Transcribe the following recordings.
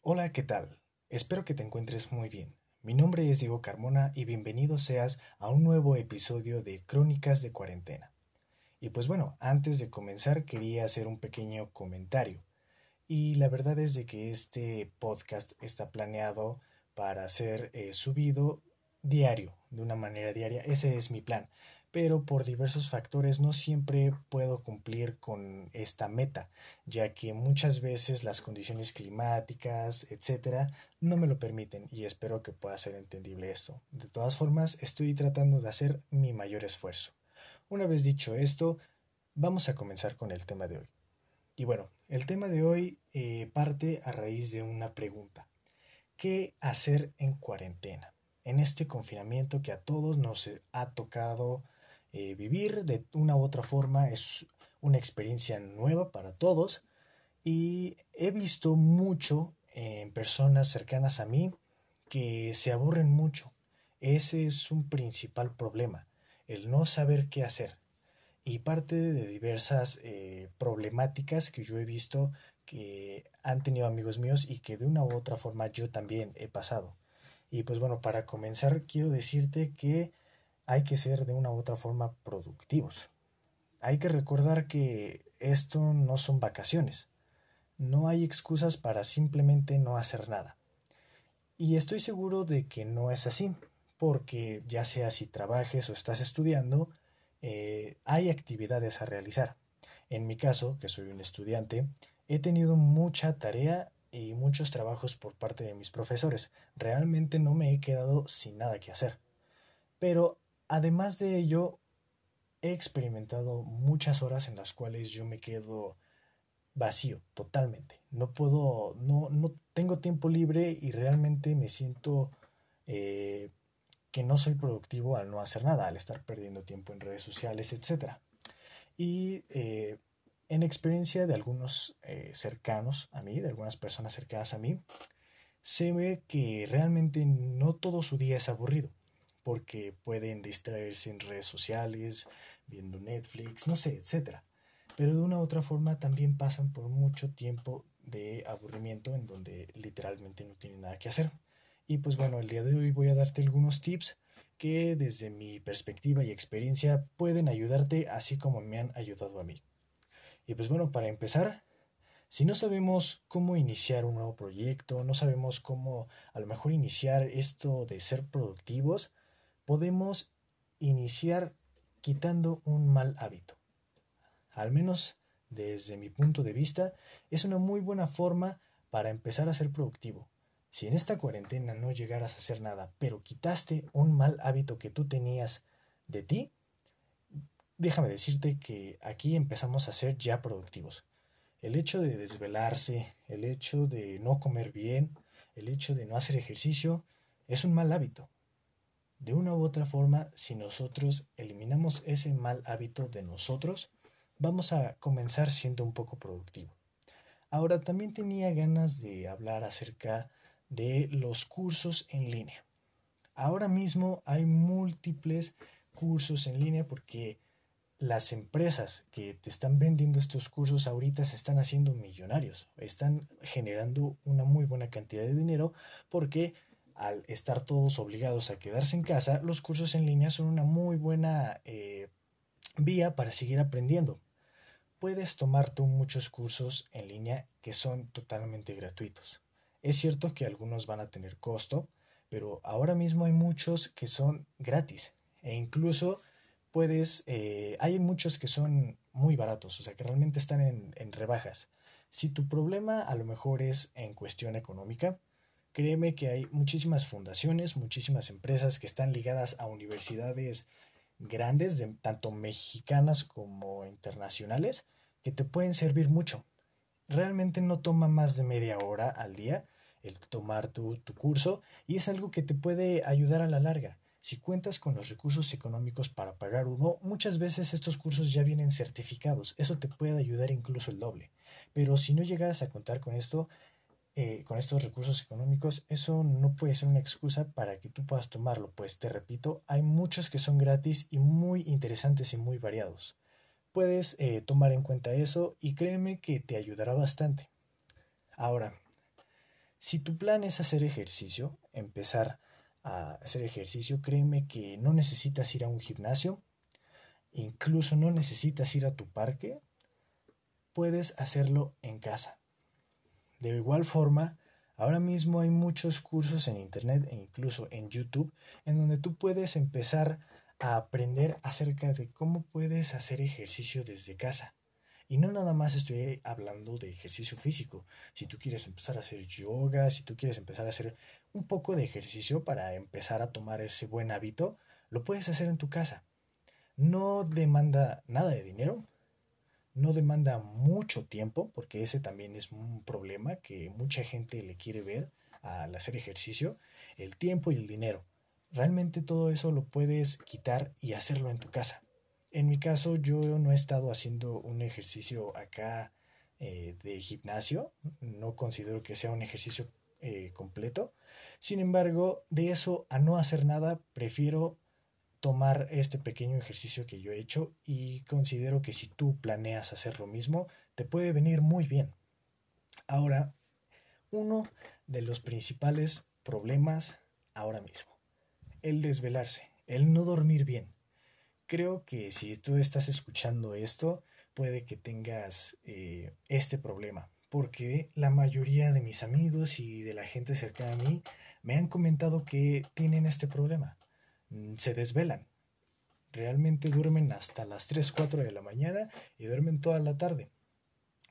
Hola, ¿qué tal? Espero que te encuentres muy bien. Mi nombre es Diego Carmona y bienvenido seas a un nuevo episodio de Crónicas de Cuarentena. Y pues bueno, antes de comenzar quería hacer un pequeño comentario. Y la verdad es de que este podcast está planeado para ser eh, subido diario, de una manera diaria. Ese es mi plan pero por diversos factores no siempre puedo cumplir con esta meta, ya que muchas veces las condiciones climáticas, etcétera, no me lo permiten y espero que pueda ser entendible esto. De todas formas, estoy tratando de hacer mi mayor esfuerzo. Una vez dicho esto, vamos a comenzar con el tema de hoy. Y bueno, el tema de hoy eh, parte a raíz de una pregunta. ¿Qué hacer en cuarentena? En este confinamiento que a todos nos ha tocado eh, vivir de una u otra forma es una experiencia nueva para todos y he visto mucho en personas cercanas a mí que se aburren mucho. Ese es un principal problema, el no saber qué hacer. Y parte de diversas eh, problemáticas que yo he visto que han tenido amigos míos y que de una u otra forma yo también he pasado. Y pues bueno, para comenzar quiero decirte que hay que ser de una u otra forma productivos. Hay que recordar que esto no son vacaciones. No hay excusas para simplemente no hacer nada. Y estoy seguro de que no es así, porque ya sea si trabajes o estás estudiando, eh, hay actividades a realizar. En mi caso, que soy un estudiante, he tenido mucha tarea y muchos trabajos por parte de mis profesores. Realmente no me he quedado sin nada que hacer. Pero Además de ello, he experimentado muchas horas en las cuales yo me quedo vacío totalmente. No puedo, no, no tengo tiempo libre y realmente me siento eh, que no soy productivo al no hacer nada, al estar perdiendo tiempo en redes sociales, etc. Y eh, en experiencia de algunos eh, cercanos a mí, de algunas personas cercanas a mí, se ve que realmente no todo su día es aburrido porque pueden distraerse en redes sociales, viendo Netflix, no sé, etc. Pero de una u otra forma también pasan por mucho tiempo de aburrimiento en donde literalmente no tienen nada que hacer. Y pues bueno, el día de hoy voy a darte algunos tips que desde mi perspectiva y experiencia pueden ayudarte así como me han ayudado a mí. Y pues bueno, para empezar, si no sabemos cómo iniciar un nuevo proyecto, no sabemos cómo a lo mejor iniciar esto de ser productivos, podemos iniciar quitando un mal hábito. Al menos desde mi punto de vista, es una muy buena forma para empezar a ser productivo. Si en esta cuarentena no llegaras a hacer nada, pero quitaste un mal hábito que tú tenías de ti, déjame decirte que aquí empezamos a ser ya productivos. El hecho de desvelarse, el hecho de no comer bien, el hecho de no hacer ejercicio, es un mal hábito. De una u otra forma, si nosotros eliminamos ese mal hábito de nosotros, vamos a comenzar siendo un poco productivo. Ahora también tenía ganas de hablar acerca de los cursos en línea. Ahora mismo hay múltiples cursos en línea porque las empresas que te están vendiendo estos cursos ahorita se están haciendo millonarios, están generando una muy buena cantidad de dinero porque al estar todos obligados a quedarse en casa, los cursos en línea son una muy buena eh, vía para seguir aprendiendo. Puedes tomar tú muchos cursos en línea que son totalmente gratuitos. Es cierto que algunos van a tener costo, pero ahora mismo hay muchos que son gratis e incluso puedes, eh, hay muchos que son muy baratos, o sea que realmente están en, en rebajas. Si tu problema a lo mejor es en cuestión económica, Créeme que hay muchísimas fundaciones, muchísimas empresas que están ligadas a universidades grandes, tanto mexicanas como internacionales, que te pueden servir mucho. Realmente no toma más de media hora al día el tomar tu, tu curso y es algo que te puede ayudar a la larga. Si cuentas con los recursos económicos para pagar uno, muchas veces estos cursos ya vienen certificados. Eso te puede ayudar incluso el doble. Pero si no llegaras a contar con esto, eh, con estos recursos económicos, eso no puede ser una excusa para que tú puedas tomarlo, pues te repito, hay muchos que son gratis y muy interesantes y muy variados. Puedes eh, tomar en cuenta eso y créeme que te ayudará bastante. Ahora, Si tu plan es hacer ejercicio, empezar a hacer ejercicio, créeme que no necesitas ir a un gimnasio, incluso no necesitas ir a tu parque, puedes hacerlo en casa. De igual forma, ahora mismo hay muchos cursos en Internet e incluso en YouTube en donde tú puedes empezar a aprender acerca de cómo puedes hacer ejercicio desde casa. Y no nada más estoy hablando de ejercicio físico. Si tú quieres empezar a hacer yoga, si tú quieres empezar a hacer un poco de ejercicio para empezar a tomar ese buen hábito, lo puedes hacer en tu casa. No demanda nada de dinero, no demanda mucho tiempo, porque ese también es un problema que mucha gente le quiere ver al hacer ejercicio, el tiempo y el dinero. Realmente todo eso lo puedes quitar y hacerlo en tu casa. En mi caso, yo no he estado haciendo un ejercicio acá eh, de gimnasio, no considero que sea un ejercicio eh, completo. Sin embargo, de eso a no hacer nada, prefiero tomar este pequeño ejercicio que yo he hecho y considero que si tú planeas hacer lo mismo, te puede venir muy bien. Ahora, uno de los principales problemas ahora mismo, el desvelarse, el no dormir bien creo que si tú estás escuchando esto, puede que tengas eh, este problema, porque la mayoría de mis amigos y de la gente cercana a mí me han comentado que tienen este problema. Mm, se desvelan. Realmente duermen hasta las 3, 4 de la mañana y duermen toda la tarde.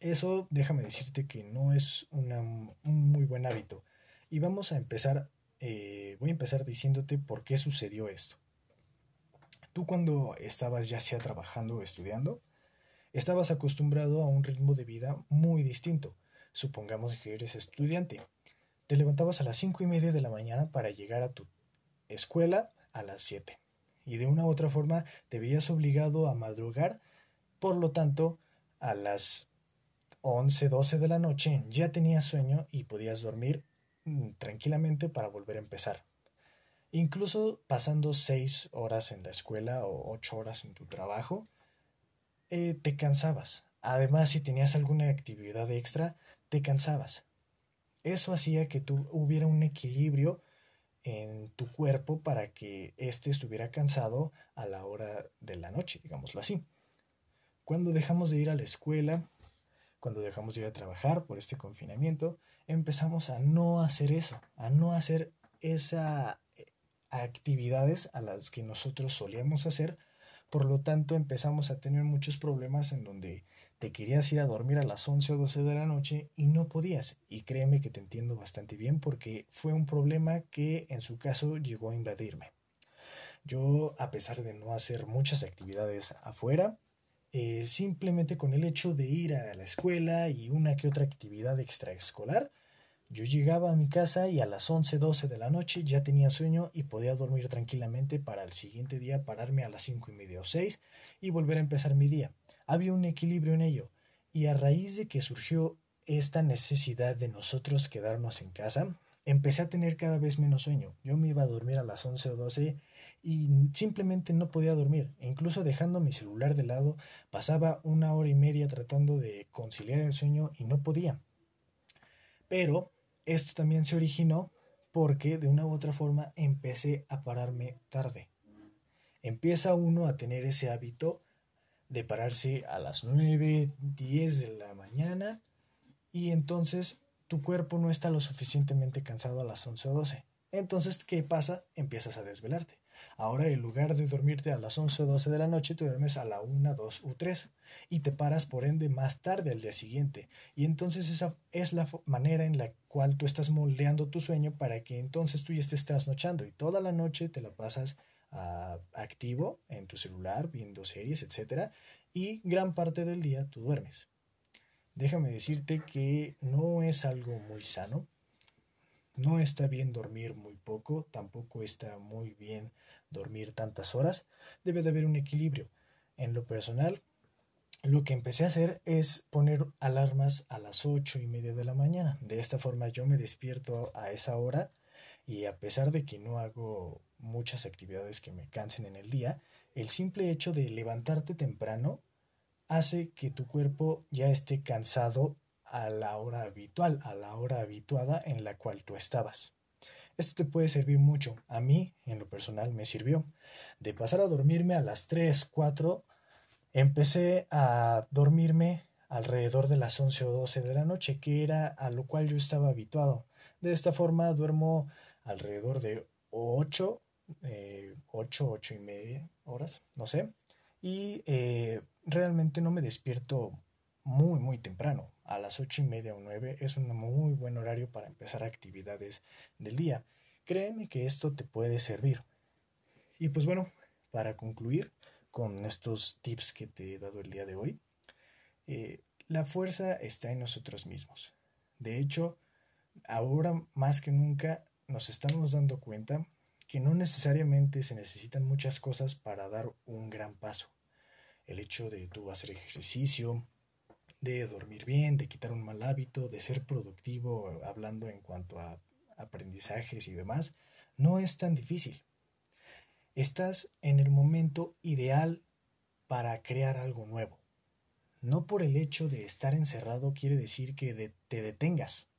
Eso déjame decirte que no es un muy buen hábito. Y vamos a empezar, eh, voy a empezar diciéndote por qué sucedió esto. Tú cuando estabas ya sea trabajando o estudiando, estabas acostumbrado a un ritmo de vida muy distinto. Supongamos que eres estudiante. Te levantabas a las cinco y media de la mañana para llegar a tu escuela a las 7. Y de una u otra forma te veías obligado a madrugar. Por lo tanto, a las 11, 12 de la noche ya tenías sueño y podías dormir mm, tranquilamente para volver a empezar. Incluso pasando seis horas en la escuela o ocho horas en tu trabajo, eh, te cansabas. Además, si tenías alguna actividad extra, te cansabas. Eso hacía que tú hubiera un equilibrio en tu cuerpo para que éste estuviera cansado a la hora de la noche, digámoslo así. Cuando dejamos de ir a la escuela, cuando dejamos de ir a trabajar por este confinamiento, empezamos a no hacer eso, a no hacer esa actividades a las que nosotros solíamos hacer, por lo tanto empezamos a tener muchos problemas en donde te querías ir a dormir a las 11 o 12 de la noche y no podías. Y créeme que te entiendo bastante bien porque fue un problema que en su caso llegó a invadirme. Yo, a pesar de no hacer muchas actividades afuera, eh, simplemente con el hecho de ir a la escuela y una que otra actividad extraescolar, yo llegaba a mi casa y a las 11, 12 de la noche ya tenía sueño y podía dormir tranquilamente para el siguiente día pararme a las 5 y media o 6 y volver a empezar mi día. Había un equilibrio en ello y a raíz de que surgió esta necesidad de nosotros quedarnos en casa, empecé a tener cada vez menos sueño. Yo me iba a dormir a las 11 o 12 y simplemente no podía dormir. E incluso dejando mi celular de lado, pasaba una hora y media tratando de conciliar el sueño y no podía. Pero esto también se originó porque de una u otra forma empecé a pararme tarde. Empieza uno a tener ese hábito de pararse a las 9, 10 de la mañana y entonces tu cuerpo no está lo suficientemente cansado a las 11 o 12. Entonces, ¿qué pasa? Empiezas a desvelarte. Ahora, en lugar de dormirte a las 11 o 12 de la noche, te duermes a la 1, 2 u 3 y te paras por ende más tarde al día siguiente. Y entonces esa es la manera en la cual tú estás moldeando tu sueño para que entonces tú ya estés trasnochando y toda la noche te la pasas ah, activo en tu celular, viendo series, etc. Y gran parte del día tú duermes. Déjame decirte que no es algo muy sano. No está bien dormir muy poco, tampoco está muy bien dormir tantas horas. Debe de haber un equilibrio. En lo personal, lo que empecé a hacer es poner alarmas a las ocho y media de la mañana. De esta forma yo me despierto a esa hora y a pesar de que no hago muchas actividades que me cansen en el día, el simple hecho de levantarte temprano hace que tu cuerpo ya esté cansado a la hora habitual, a la hora habituada en la cual tú estabas. Esto te puede servir mucho. A mí, en lo personal, me sirvió. De pasar a dormirme a las 3, 4, empecé a dormirme alrededor de las 11 o 12 de la noche, que era a lo cual yo estaba habituado. De esta forma duermo alrededor de 8, eh, 8, 8 y media horas, no sé. Y eh, realmente no me despierto muy, muy temprano. A las ocho y media o nueve es un muy buen horario para empezar actividades del día. Créeme que esto te puede servir. Y pues bueno, para concluir con estos tips que te he dado el día de hoy, eh, la fuerza está en nosotros mismos. De hecho, ahora más que nunca nos estamos dando cuenta que no necesariamente se necesitan muchas cosas para dar un gran paso. El hecho de tú hacer ejercicio, de dormir bien, de quitar un mal hábito, de ser productivo hablando en cuanto a aprendizajes y demás, no es tan difícil. Estás en el momento ideal para crear algo nuevo. No por el hecho de estar encerrado quiere decir que te detengas.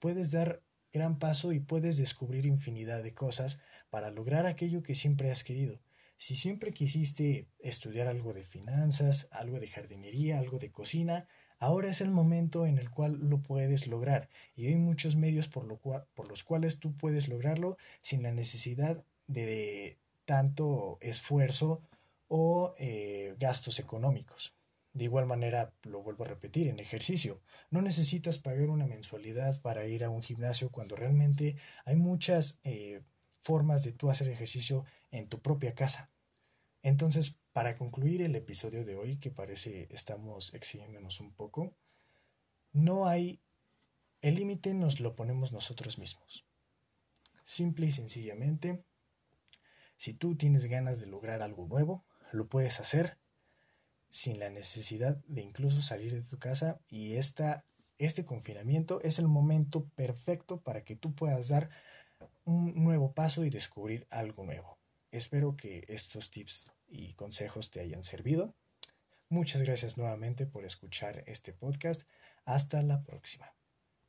Puedes dar gran paso y puedes descubrir infinidad de cosas para lograr aquello que siempre has querido. Si siempre quisiste estudiar algo de finanzas, algo de jardinería, algo de cocina, ahora es el momento en el cual lo puedes lograr y hay muchos medios por, los cuales tú puedes lograrlo sin la necesidad de tanto esfuerzo o eh, gastos económicos. De igual manera, lo vuelvo a repetir, en ejercicio, no necesitas pagar una mensualidad para ir a un gimnasio cuando realmente hay muchas eh, formas de tú hacer ejercicio en tu propia casa. Entonces, para concluir el episodio de hoy, que parece estamos exigiéndonos un poco, no hay... El límite nos lo ponemos nosotros mismos. Simple y sencillamente, si tú tienes ganas de lograr algo nuevo, lo puedes hacer sin la necesidad de incluso salir de tu casa y esta, este confinamiento es el momento perfecto para que tú puedas dar un nuevo paso y descubrir algo nuevo. Espero que estos tips y consejos te hayan servido. Muchas gracias nuevamente por escuchar este podcast. Hasta la próxima.